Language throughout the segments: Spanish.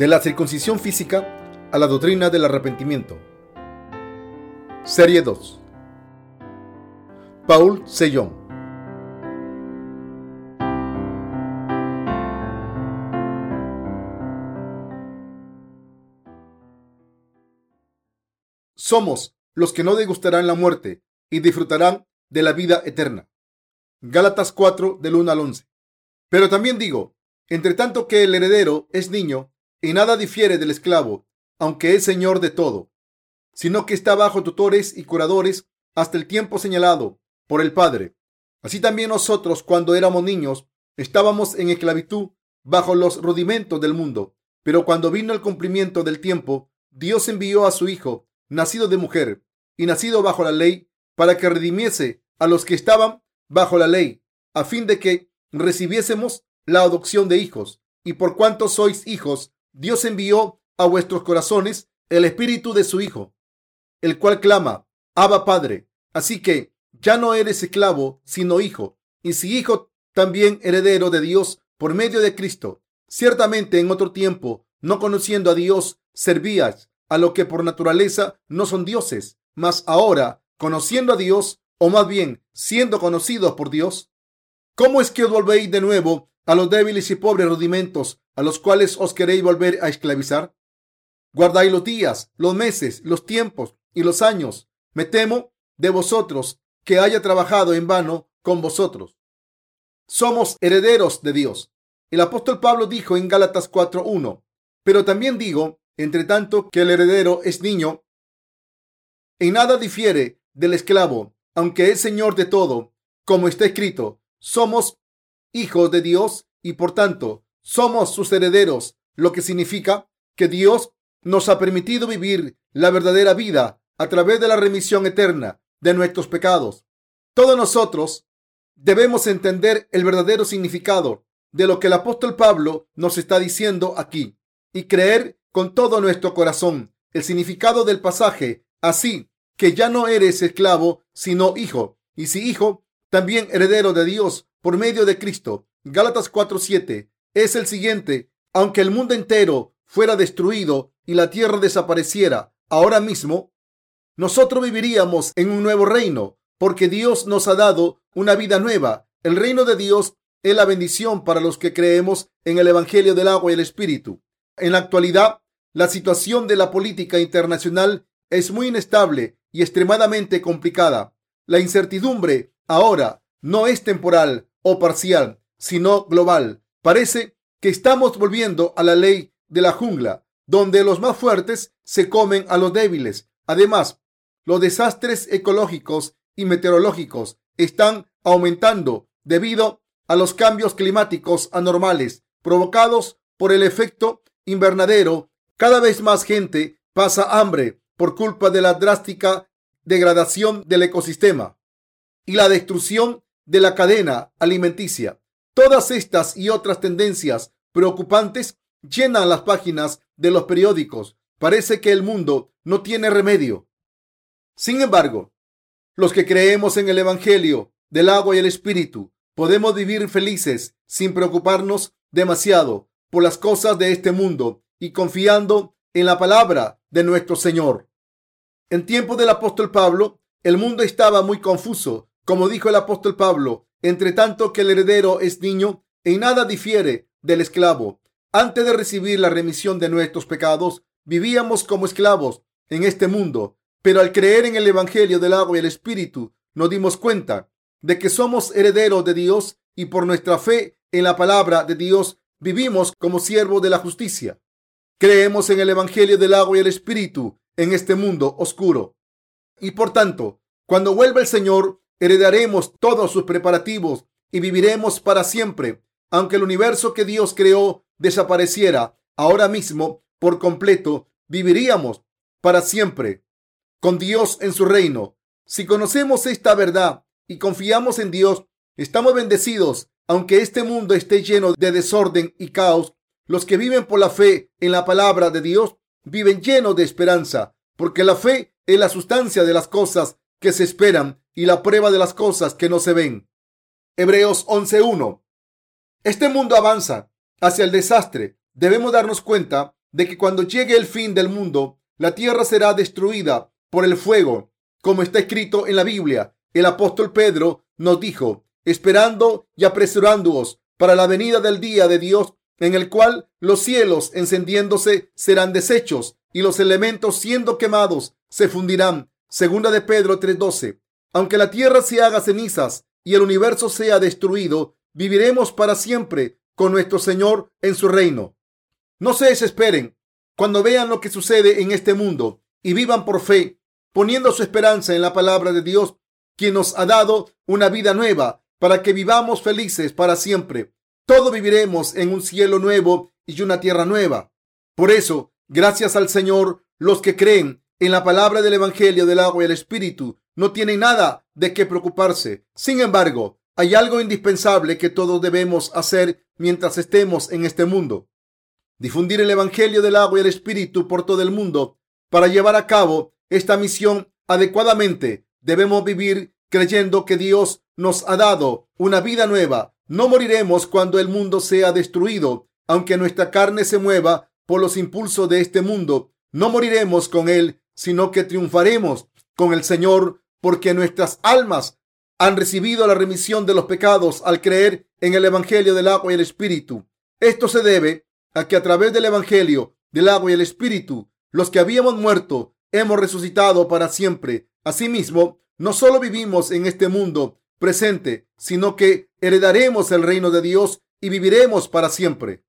De la circuncisión física a la doctrina del arrepentimiento. Serie 2. Paul Sellón. Somos los que no degustarán la muerte y disfrutarán de la vida eterna. Gálatas 4 del 1 al 11. Pero también digo, entre tanto que el heredero es niño, y nada difiere del esclavo, aunque es señor de todo, sino que está bajo tutores y curadores hasta el tiempo señalado por el Padre. Así también nosotros, cuando éramos niños, estábamos en esclavitud bajo los rudimentos del mundo. Pero cuando vino el cumplimiento del tiempo, Dios envió a su Hijo, nacido de mujer y nacido bajo la ley, para que redimiese a los que estaban bajo la ley, a fin de que recibiésemos la adopción de hijos. Y por cuanto sois hijos, Dios envió a vuestros corazones el espíritu de su Hijo, el cual clama, Abba Padre. Así que ya no eres esclavo, sino hijo, y si hijo, también heredero de Dios por medio de Cristo. Ciertamente en otro tiempo, no conociendo a Dios, servías a lo que por naturaleza no son dioses, mas ahora, conociendo a Dios, o más bien siendo conocidos por Dios, ¿cómo es que volvéis de nuevo a los débiles y pobres rudimentos a los cuales os queréis volver a esclavizar? Guardáis los días, los meses, los tiempos y los años. Me temo de vosotros que haya trabajado en vano con vosotros. Somos herederos de Dios. El apóstol Pablo dijo en Gálatas 4.1, pero también digo, entre tanto que el heredero es niño, en nada difiere del esclavo, aunque es señor de todo, como está escrito, somos hijos de Dios y por tanto somos sus herederos, lo que significa que Dios nos ha permitido vivir la verdadera vida a través de la remisión eterna de nuestros pecados. Todos nosotros debemos entender el verdadero significado de lo que el apóstol Pablo nos está diciendo aquí y creer con todo nuestro corazón el significado del pasaje, así que ya no eres esclavo, sino hijo, y si hijo, también heredero de Dios por medio de Cristo. Gálatas 4:7 es el siguiente. Aunque el mundo entero fuera destruido y la tierra desapareciera ahora mismo, nosotros viviríamos en un nuevo reino, porque Dios nos ha dado una vida nueva. El reino de Dios es la bendición para los que creemos en el Evangelio del agua y el Espíritu. En la actualidad, la situación de la política internacional es muy inestable y extremadamente complicada. La incertidumbre ahora no es temporal o parcial, sino global. Parece que estamos volviendo a la ley de la jungla, donde los más fuertes se comen a los débiles. Además, los desastres ecológicos y meteorológicos están aumentando debido a los cambios climáticos anormales provocados por el efecto invernadero. Cada vez más gente pasa hambre por culpa de la drástica degradación del ecosistema y la destrucción de la cadena alimenticia. Todas estas y otras tendencias preocupantes llenan las páginas de los periódicos. Parece que el mundo no tiene remedio. Sin embargo, los que creemos en el Evangelio del agua y el Espíritu podemos vivir felices sin preocuparnos demasiado por las cosas de este mundo y confiando en la palabra de nuestro Señor. En tiempo del apóstol Pablo, el mundo estaba muy confuso como dijo el apóstol Pablo, entre tanto que el heredero es niño, en nada difiere del esclavo. Antes de recibir la remisión de nuestros pecados, vivíamos como esclavos en este mundo, pero al creer en el Evangelio del agua y el Espíritu, nos dimos cuenta de que somos herederos de Dios y por nuestra fe en la palabra de Dios vivimos como siervos de la justicia. Creemos en el Evangelio del agua y el Espíritu en este mundo oscuro. Y por tanto, cuando vuelva el Señor, heredaremos todos sus preparativos y viviremos para siempre. Aunque el universo que Dios creó desapareciera ahora mismo por completo, viviríamos para siempre con Dios en su reino. Si conocemos esta verdad y confiamos en Dios, estamos bendecidos. Aunque este mundo esté lleno de desorden y caos, los que viven por la fe en la palabra de Dios viven llenos de esperanza, porque la fe es la sustancia de las cosas que se esperan y la prueba de las cosas que no se ven. Hebreos 11.1. Este mundo avanza hacia el desastre. Debemos darnos cuenta de que cuando llegue el fin del mundo, la tierra será destruida por el fuego, como está escrito en la Biblia. El apóstol Pedro nos dijo, esperando y apresurándoos para la venida del día de Dios, en el cual los cielos encendiéndose serán deshechos y los elementos siendo quemados se fundirán. Segunda de Pedro 3:12. Aunque la tierra se haga cenizas y el universo sea destruido, viviremos para siempre con nuestro Señor en su reino. No se desesperen cuando vean lo que sucede en este mundo y vivan por fe, poniendo su esperanza en la palabra de Dios, quien nos ha dado una vida nueva para que vivamos felices para siempre. Todos viviremos en un cielo nuevo y una tierra nueva. Por eso, gracias al Señor, los que creen en la palabra del Evangelio del agua y el Espíritu no tienen nada de qué preocuparse. Sin embargo, hay algo indispensable que todos debemos hacer mientras estemos en este mundo. Difundir el Evangelio del agua y el Espíritu por todo el mundo. Para llevar a cabo esta misión adecuadamente, debemos vivir creyendo que Dios nos ha dado una vida nueva. No moriremos cuando el mundo sea destruido, aunque nuestra carne se mueva por los impulsos de este mundo. No moriremos con Él, sino que triunfaremos con el Señor, porque nuestras almas han recibido la remisión de los pecados al creer en el Evangelio del agua y el Espíritu. Esto se debe a que a través del Evangelio del agua y el Espíritu, los que habíamos muerto, hemos resucitado para siempre. Asimismo, no solo vivimos en este mundo presente, sino que heredaremos el reino de Dios y viviremos para siempre.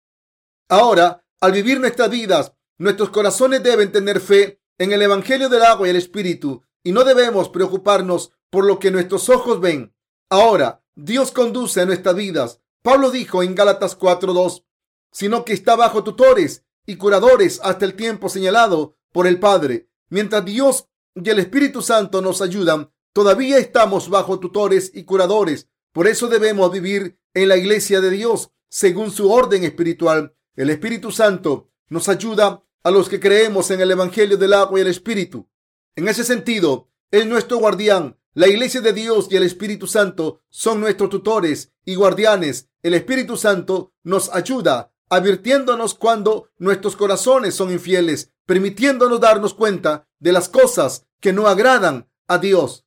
Ahora, al vivir nuestras vidas, nuestros corazones deben tener fe en el Evangelio del agua y el Espíritu y no debemos preocuparnos por lo que nuestros ojos ven. Ahora, Dios conduce a nuestras vidas. Pablo dijo en Gálatas 4:2, sino que está bajo tutores y curadores hasta el tiempo señalado por el Padre. Mientras Dios y el Espíritu Santo nos ayudan, todavía estamos bajo tutores y curadores. Por eso debemos vivir en la iglesia de Dios según su orden espiritual. El Espíritu Santo nos ayuda a los que creemos en el Evangelio del agua y el Espíritu. En ese sentido, es nuestro guardián. La iglesia de Dios y el Espíritu Santo son nuestros tutores y guardianes. El Espíritu Santo nos ayuda advirtiéndonos cuando nuestros corazones son infieles, permitiéndonos darnos cuenta de las cosas que no agradan a Dios,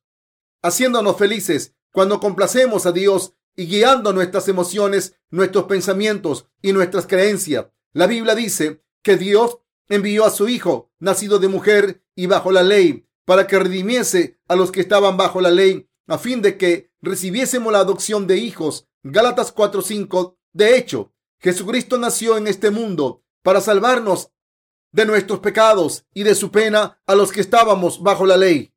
haciéndonos felices cuando complacemos a Dios y guiando nuestras emociones, nuestros pensamientos y nuestras creencias. La Biblia dice que Dios envió a su Hijo, nacido de mujer y bajo la ley, para que redimiese a los que estaban bajo la ley, a fin de que recibiésemos la adopción de hijos. Gálatas 4:5. De hecho, Jesucristo nació en este mundo para salvarnos de nuestros pecados y de su pena a los que estábamos bajo la ley.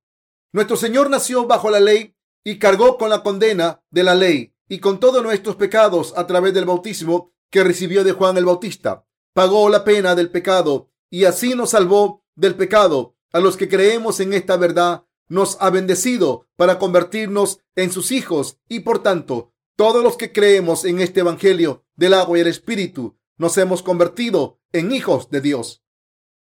Nuestro Señor nació bajo la ley y cargó con la condena de la ley y con todos nuestros pecados a través del bautismo que recibió de Juan el Bautista. Pagó la pena del pecado y así nos salvó del pecado. A los que creemos en esta verdad, nos ha bendecido para convertirnos en sus hijos y por tanto todos los que creemos en este Evangelio del agua y el Espíritu nos hemos convertido en hijos de Dios.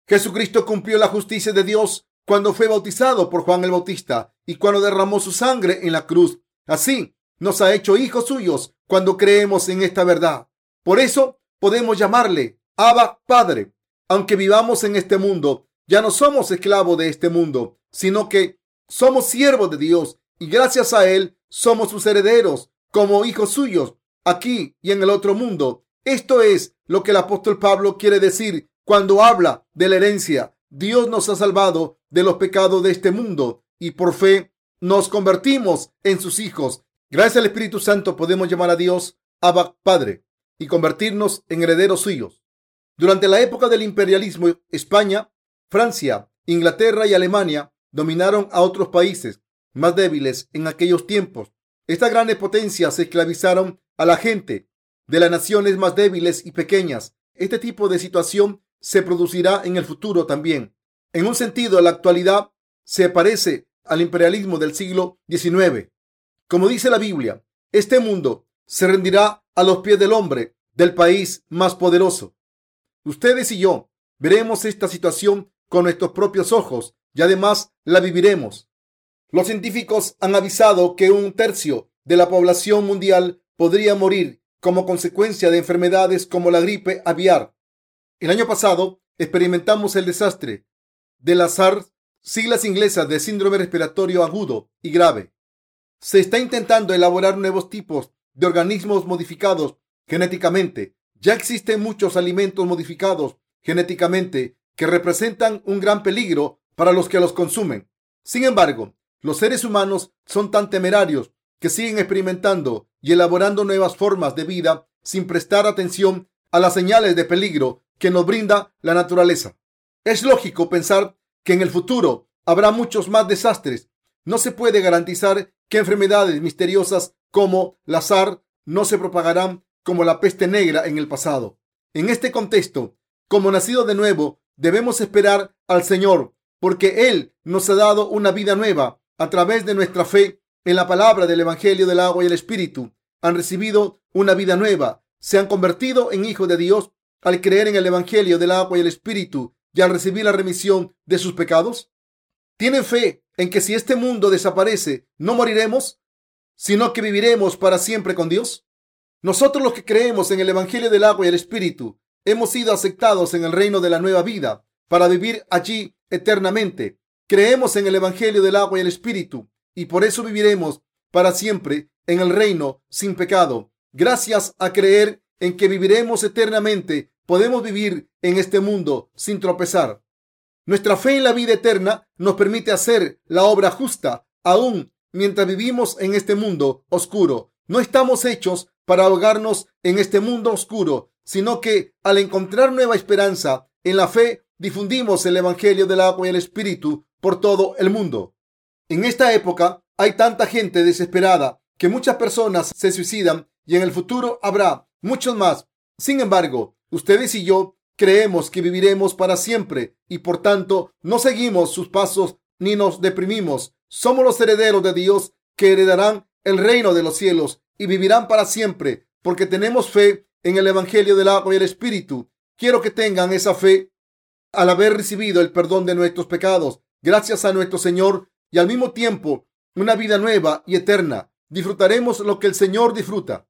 Jesucristo cumplió la justicia de Dios cuando fue bautizado por Juan el Bautista y cuando derramó su sangre en la cruz. Así nos ha hecho hijos suyos cuando creemos en esta verdad. Por eso podemos llamarle Abba Padre. Aunque vivamos en este mundo, ya no somos esclavos de este mundo, sino que somos siervos de Dios y gracias a Él somos sus herederos como hijos suyos aquí y en el otro mundo. Esto es lo que el apóstol Pablo quiere decir cuando habla de la herencia. Dios nos ha salvado de los pecados de este mundo y por fe nos convertimos en sus hijos. Gracias al Espíritu Santo podemos llamar a Dios Abba Padre y convertirnos en herederos suyos. Durante la época del imperialismo, España, Francia, Inglaterra y Alemania dominaron a otros países más débiles en aquellos tiempos estas grandes potencias esclavizaron a la gente de las naciones más débiles y pequeñas. Este tipo de situación se producirá en el futuro también. En un sentido, la actualidad se parece al imperialismo del siglo XIX. Como dice la Biblia, este mundo se rendirá a los pies del hombre del país más poderoso. Ustedes y yo veremos esta situación con nuestros propios ojos y además la viviremos. Los científicos han avisado que un tercio de la población mundial podría morir como consecuencia de enfermedades como la gripe aviar. El año pasado, experimentamos el desastre de las SARS, siglas inglesas de síndrome respiratorio agudo y grave. Se está intentando elaborar nuevos tipos de organismos modificados genéticamente. Ya existen muchos alimentos modificados genéticamente que representan un gran peligro para los que los consumen. Sin embargo, los seres humanos son tan temerarios que siguen experimentando y elaborando nuevas formas de vida sin prestar atención a las señales de peligro que nos brinda la naturaleza. Es lógico pensar que en el futuro habrá muchos más desastres. No se puede garantizar que enfermedades misteriosas como la SARS no se propagarán como la peste negra en el pasado. En este contexto, como nacido de nuevo, debemos esperar al Señor, porque Él nos ha dado una vida nueva a través de nuestra fe en la palabra del Evangelio del agua y el Espíritu. Han recibido una vida nueva, se han convertido en hijos de Dios al creer en el Evangelio del agua y el Espíritu y al recibir la remisión de sus pecados. ¿Tienen fe en que si este mundo desaparece, no moriremos, sino que viviremos para siempre con Dios? Nosotros los que creemos en el Evangelio del agua y el Espíritu, hemos sido aceptados en el reino de la nueva vida para vivir allí eternamente. Creemos en el Evangelio del agua y el Espíritu y por eso viviremos para siempre en el reino sin pecado. Gracias a creer en que viviremos eternamente, podemos vivir en este mundo sin tropezar. Nuestra fe en la vida eterna nos permite hacer la obra justa aún mientras vivimos en este mundo oscuro. No estamos hechos para ahogarnos en este mundo oscuro, sino que al encontrar nueva esperanza en la fe, difundimos el Evangelio del agua y el Espíritu por todo el mundo. En esta época hay tanta gente desesperada que muchas personas se suicidan y en el futuro habrá muchos más. Sin embargo, ustedes y yo creemos que viviremos para siempre y por tanto no seguimos sus pasos ni nos deprimimos. Somos los herederos de Dios que heredarán el reino de los cielos y vivirán para siempre porque tenemos fe en el Evangelio del agua y el Espíritu. Quiero que tengan esa fe al haber recibido el perdón de nuestros pecados gracias a nuestro Señor y al mismo tiempo una vida nueva y eterna. Disfrutaremos lo que el Señor disfruta.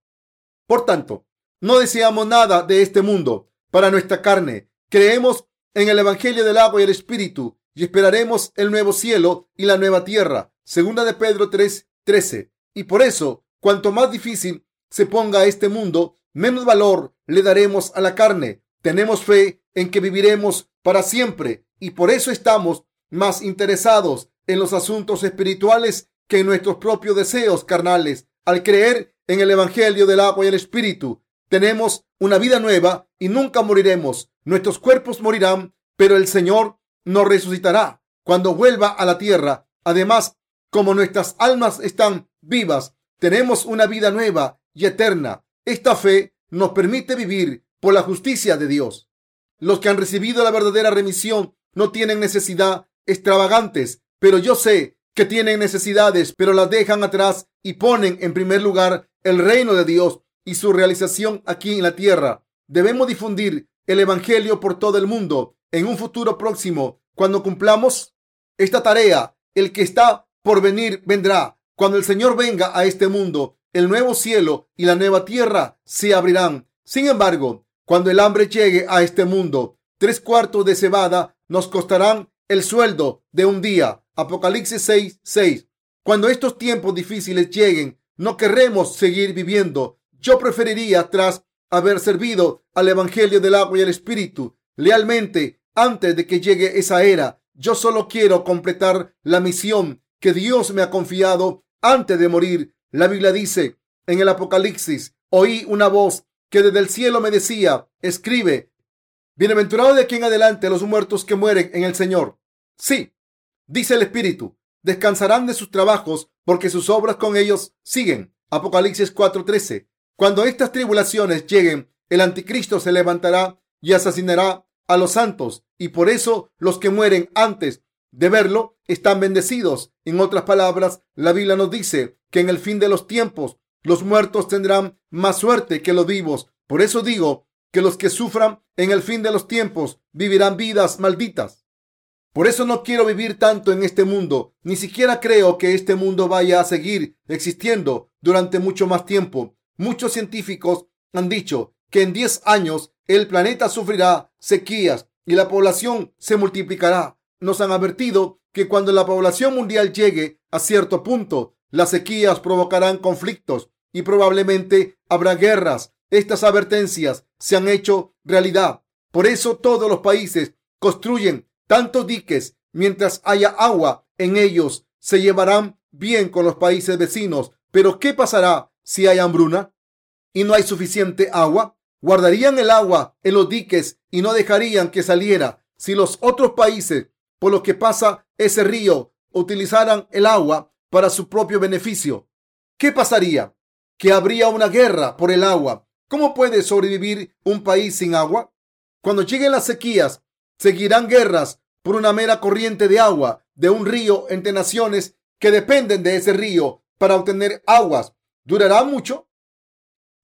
Por tanto, no deseamos nada de este mundo para nuestra carne. Creemos en el Evangelio del agua y el Espíritu y esperaremos el nuevo cielo y la nueva tierra. Segunda de Pedro 3, 13. Y por eso, cuanto más difícil se ponga este mundo, menos valor le daremos a la carne. Tenemos fe en que viviremos para siempre y por eso estamos más interesados en los asuntos espirituales que en nuestros propios deseos carnales. Al creer en el Evangelio del agua y el Espíritu, tenemos una vida nueva y nunca moriremos. Nuestros cuerpos morirán, pero el Señor nos resucitará cuando vuelva a la tierra. Además, como nuestras almas están vivas, tenemos una vida nueva y eterna. Esta fe nos permite vivir por la justicia de Dios. Los que han recibido la verdadera remisión no tienen necesidad extravagantes, pero yo sé que tienen necesidades, pero las dejan atrás y ponen en primer lugar el reino de Dios y su realización aquí en la tierra. Debemos difundir el Evangelio por todo el mundo en un futuro próximo. Cuando cumplamos esta tarea, el que está por venir vendrá. Cuando el Señor venga a este mundo, el nuevo cielo y la nueva tierra se abrirán. Sin embargo, cuando el hambre llegue a este mundo, tres cuartos de cebada nos costarán el sueldo de un día. Apocalipsis 6, 6. Cuando estos tiempos difíciles lleguen, no querremos seguir viviendo. Yo preferiría, tras haber servido al Evangelio del agua y el Espíritu lealmente antes de que llegue esa era, yo solo quiero completar la misión que Dios me ha confiado antes de morir. La Biblia dice en el Apocalipsis, oí una voz que desde el cielo me decía, escribe, Bienaventurado de aquí en adelante los muertos que mueren en el Señor. Sí, dice el Espíritu, descansarán de sus trabajos porque sus obras con ellos siguen. Apocalipsis 4:13. Cuando estas tribulaciones lleguen, el anticristo se levantará y asesinará a los santos y por eso los que mueren antes de verlo están bendecidos. En otras palabras, la Biblia nos dice que en el fin de los tiempos los muertos tendrán más suerte que los vivos. Por eso digo que los que sufran en el fin de los tiempos vivirán vidas malditas. Por eso no quiero vivir tanto en este mundo, ni siquiera creo que este mundo vaya a seguir existiendo durante mucho más tiempo. Muchos científicos han dicho que en 10 años el planeta sufrirá sequías y la población se multiplicará. Nos han advertido que cuando la población mundial llegue a cierto punto, las sequías provocarán conflictos y probablemente habrá guerras. Estas advertencias se han hecho realidad. Por eso todos los países construyen tantos diques mientras haya agua en ellos. Se llevarán bien con los países vecinos. Pero ¿qué pasará si hay hambruna y no hay suficiente agua? Guardarían el agua en los diques y no dejarían que saliera. Si los otros países por los que pasa ese río utilizaran el agua para su propio beneficio, ¿qué pasaría? Que habría una guerra por el agua. ¿Cómo puede sobrevivir un país sin agua? Cuando lleguen las sequías, seguirán guerras por una mera corriente de agua de un río entre naciones que dependen de ese río para obtener aguas. ¿Durará mucho?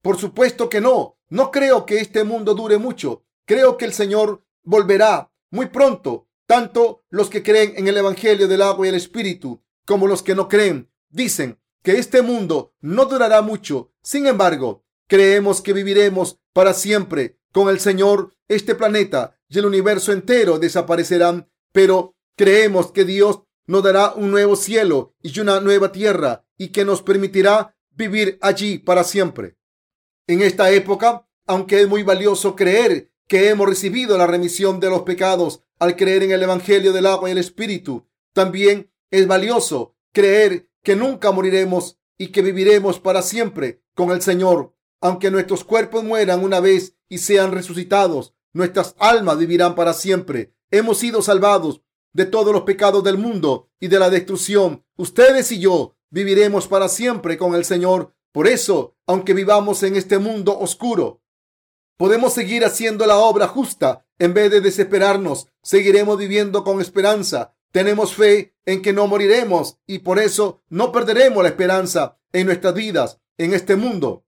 Por supuesto que no. No creo que este mundo dure mucho. Creo que el Señor volverá muy pronto. Tanto los que creen en el Evangelio del agua y el Espíritu como los que no creen dicen que este mundo no durará mucho. Sin embargo, creemos que viviremos para siempre con el Señor. Este planeta y el universo entero desaparecerán, pero creemos que Dios nos dará un nuevo cielo y una nueva tierra y que nos permitirá vivir allí para siempre. En esta época, aunque es muy valioso creer que hemos recibido la remisión de los pecados al creer en el Evangelio del agua y el Espíritu, también es valioso creer que nunca moriremos y que viviremos para siempre con el Señor. Aunque nuestros cuerpos mueran una vez y sean resucitados, nuestras almas vivirán para siempre. Hemos sido salvados de todos los pecados del mundo y de la destrucción. Ustedes y yo viviremos para siempre con el Señor por eso, aunque vivamos en este mundo oscuro, podemos seguir haciendo la obra justa en vez de desesperarnos. Seguiremos viviendo con esperanza. Tenemos fe en que no moriremos y por eso no perderemos la esperanza en nuestras vidas en este mundo,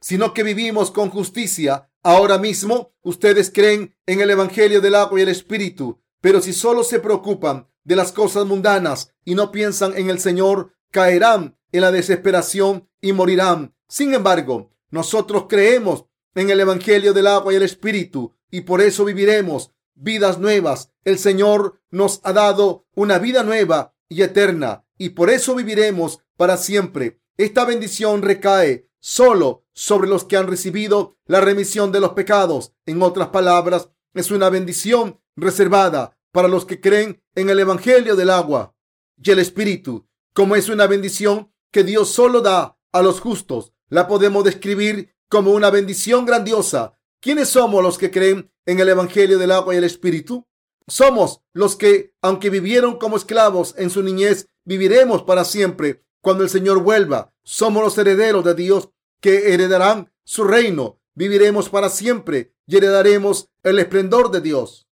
sino que vivimos con justicia. Ahora mismo ustedes creen en el Evangelio del agua y el Espíritu, pero si solo se preocupan de las cosas mundanas y no piensan en el Señor, caerán en la desesperación y morirán. Sin embargo, nosotros creemos en el Evangelio del agua y el Espíritu y por eso viviremos vidas nuevas. El Señor nos ha dado una vida nueva y eterna y por eso viviremos para siempre. Esta bendición recae solo sobre los que han recibido la remisión de los pecados. En otras palabras, es una bendición reservada para los que creen en el Evangelio del agua y el Espíritu. Como es una bendición que Dios solo da a los justos. La podemos describir como una bendición grandiosa. ¿Quiénes somos los que creen en el Evangelio del agua y el Espíritu? Somos los que, aunque vivieron como esclavos en su niñez, viviremos para siempre cuando el Señor vuelva. Somos los herederos de Dios que heredarán su reino. Viviremos para siempre y heredaremos el esplendor de Dios,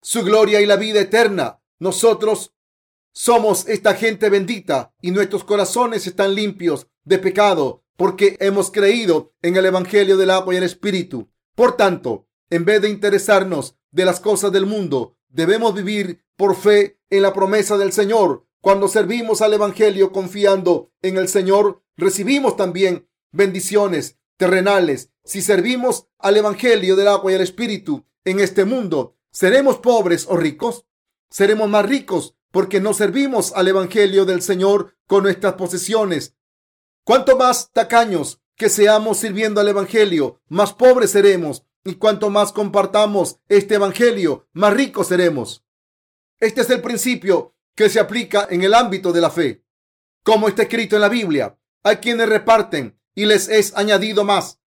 su gloria y la vida eterna. Nosotros somos esta gente bendita y nuestros corazones están limpios de pecado porque hemos creído en el Evangelio del agua y el Espíritu. Por tanto, en vez de interesarnos de las cosas del mundo, debemos vivir por fe en la promesa del Señor. Cuando servimos al Evangelio confiando en el Señor, recibimos también bendiciones terrenales. Si servimos al Evangelio del agua y el Espíritu en este mundo, ¿seremos pobres o ricos? Seremos más ricos porque no servimos al Evangelio del Señor con nuestras posesiones. Cuanto más tacaños que seamos sirviendo al Evangelio, más pobres seremos. Y cuanto más compartamos este Evangelio, más ricos seremos. Este es el principio que se aplica en el ámbito de la fe. Como está escrito en la Biblia, hay quienes reparten y les es añadido más.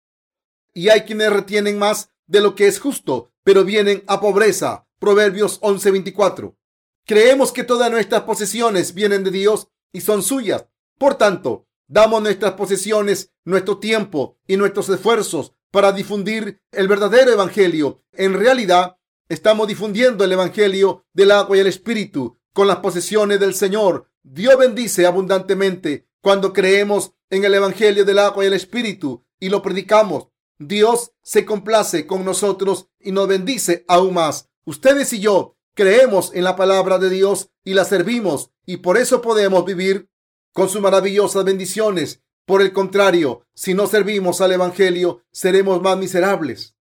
Y hay quienes retienen más de lo que es justo, pero vienen a pobreza. Proverbios 11:24. Creemos que todas nuestras posesiones vienen de Dios y son suyas. Por tanto, damos nuestras posesiones, nuestro tiempo y nuestros esfuerzos para difundir el verdadero Evangelio. En realidad, estamos difundiendo el Evangelio del agua y el Espíritu con las posesiones del Señor. Dios bendice abundantemente cuando creemos en el Evangelio del agua y el Espíritu y lo predicamos. Dios se complace con nosotros y nos bendice aún más. Ustedes y yo Creemos en la palabra de Dios y la servimos y por eso podemos vivir con sus maravillosas bendiciones. Por el contrario, si no servimos al Evangelio, seremos más miserables.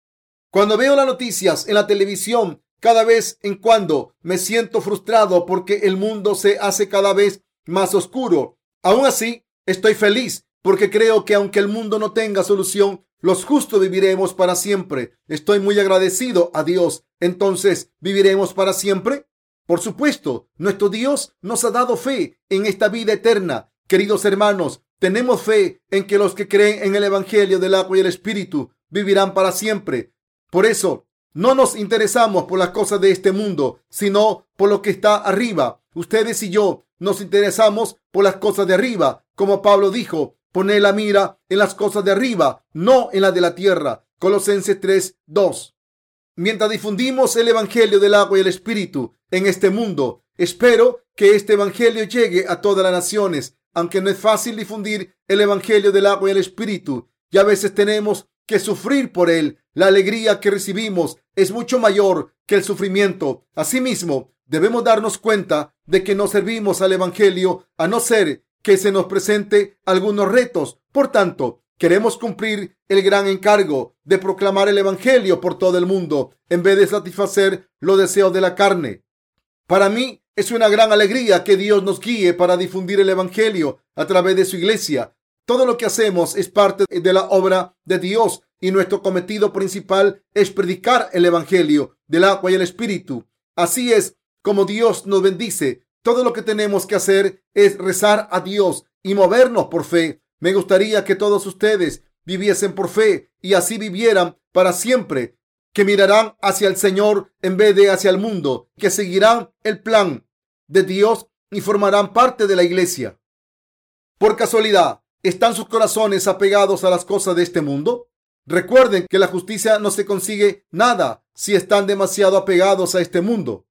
Cuando veo las noticias en la televisión cada vez en cuando me siento frustrado porque el mundo se hace cada vez más oscuro. Aún así, estoy feliz porque creo que aunque el mundo no tenga solución, los justos viviremos para siempre. Estoy muy agradecido a Dios. Entonces, ¿viviremos para siempre? Por supuesto, nuestro Dios nos ha dado fe en esta vida eterna. Queridos hermanos, tenemos fe en que los que creen en el Evangelio del agua y el Espíritu vivirán para siempre. Por eso, no nos interesamos por las cosas de este mundo, sino por lo que está arriba. Ustedes y yo nos interesamos por las cosas de arriba, como Pablo dijo, Pone la mira en las cosas de arriba, no en las de la tierra. Colosenses 3, 2. Mientras difundimos el Evangelio del agua y el Espíritu en este mundo, espero que este Evangelio llegue a todas las naciones, aunque no es fácil difundir el Evangelio del agua y el Espíritu, y a veces tenemos que sufrir por él. La alegría que recibimos es mucho mayor que el sufrimiento. Asimismo, debemos darnos cuenta de que no servimos al Evangelio a no ser que se nos presente algunos retos. Por tanto, queremos cumplir el gran encargo de proclamar el Evangelio por todo el mundo en vez de satisfacer los deseos de la carne. Para mí es una gran alegría que Dios nos guíe para difundir el Evangelio a través de su iglesia. Todo lo que hacemos es parte de la obra de Dios y nuestro cometido principal es predicar el Evangelio del agua y el Espíritu. Así es como Dios nos bendice todo lo que tenemos que hacer es rezar a Dios y movernos por fe. Me gustaría que todos ustedes viviesen por fe y así vivieran para siempre, que mirarán hacia el Señor en vez de hacia el mundo, que seguirán el plan de Dios y formarán parte de la iglesia. Por casualidad, ¿están sus corazones apegados a las cosas de este mundo? Recuerden que la justicia no se consigue nada si están demasiado apegados a este mundo.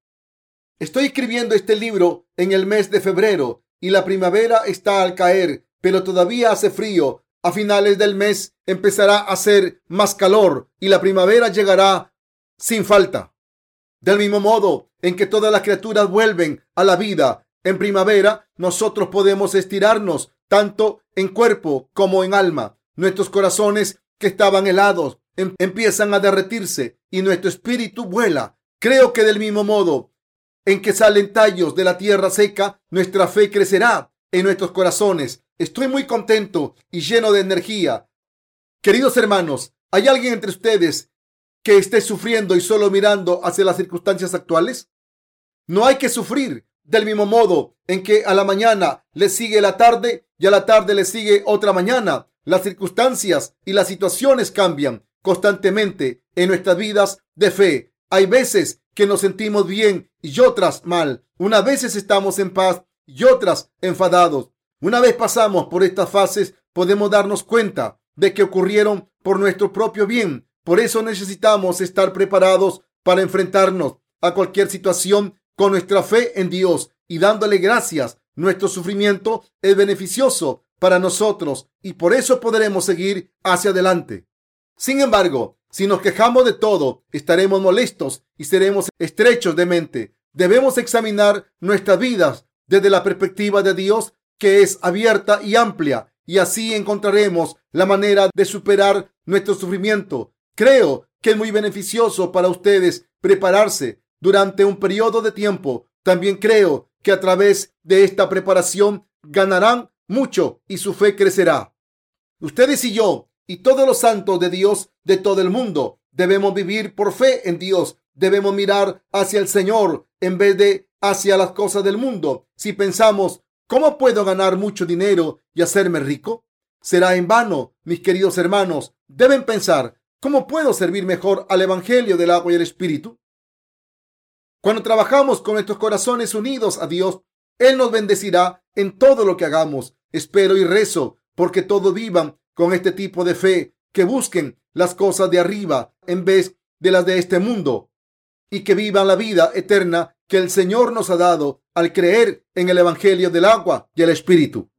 Estoy escribiendo este libro en el mes de febrero y la primavera está al caer, pero todavía hace frío. A finales del mes empezará a hacer más calor y la primavera llegará sin falta. Del mismo modo en que todas las criaturas vuelven a la vida en primavera, nosotros podemos estirarnos tanto en cuerpo como en alma. Nuestros corazones que estaban helados em-, empiezan a derretirse y nuestro espíritu vuela. Creo que del mismo modo en que salen tallos de la tierra seca, nuestra fe crecerá en nuestros corazones. Estoy muy contento y lleno de energía. Queridos hermanos, ¿hay alguien entre ustedes que esté sufriendo y solo mirando hacia las circunstancias actuales? No hay que sufrir del mismo modo en que a la mañana le sigue la tarde y a la tarde le sigue otra mañana. Las circunstancias y las situaciones cambian constantemente en nuestras vidas de fe. Hay veces que nos sentimos bien y otras mal. Unas veces estamos en paz y otras enfadados. Una vez pasamos por estas fases, podemos darnos cuenta de que ocurrieron por nuestro propio bien. Por eso necesitamos estar preparados para enfrentarnos a cualquier situación con nuestra fe en Dios y dándole gracias. Nuestro sufrimiento es beneficioso para nosotros y por eso podremos seguir hacia adelante. Sin embargo, si nos quejamos de todo, estaremos molestos y seremos estrechos de mente. Debemos examinar nuestras vidas desde la perspectiva de Dios, que es abierta y amplia, y así encontraremos la manera de superar nuestro sufrimiento. Creo que es muy beneficioso para ustedes prepararse durante un periodo de tiempo. También creo que a través de esta preparación ganarán mucho y su fe crecerá. Ustedes y yo y todos los santos de Dios de todo el mundo. Debemos vivir por fe en Dios. Debemos mirar hacia el Señor en vez de hacia las cosas del mundo. Si pensamos, ¿cómo puedo ganar mucho dinero y hacerme rico? Será en vano, mis queridos hermanos. Deben pensar, ¿cómo puedo servir mejor al Evangelio del agua y el Espíritu? Cuando trabajamos con nuestros corazones unidos a Dios, Él nos bendecirá en todo lo que hagamos. Espero y rezo porque todos vivan con este tipo de fe, que busquen las cosas de arriba en vez de las de este mundo y que vivan la vida eterna que el Señor nos ha dado al creer en el Evangelio del agua y el Espíritu.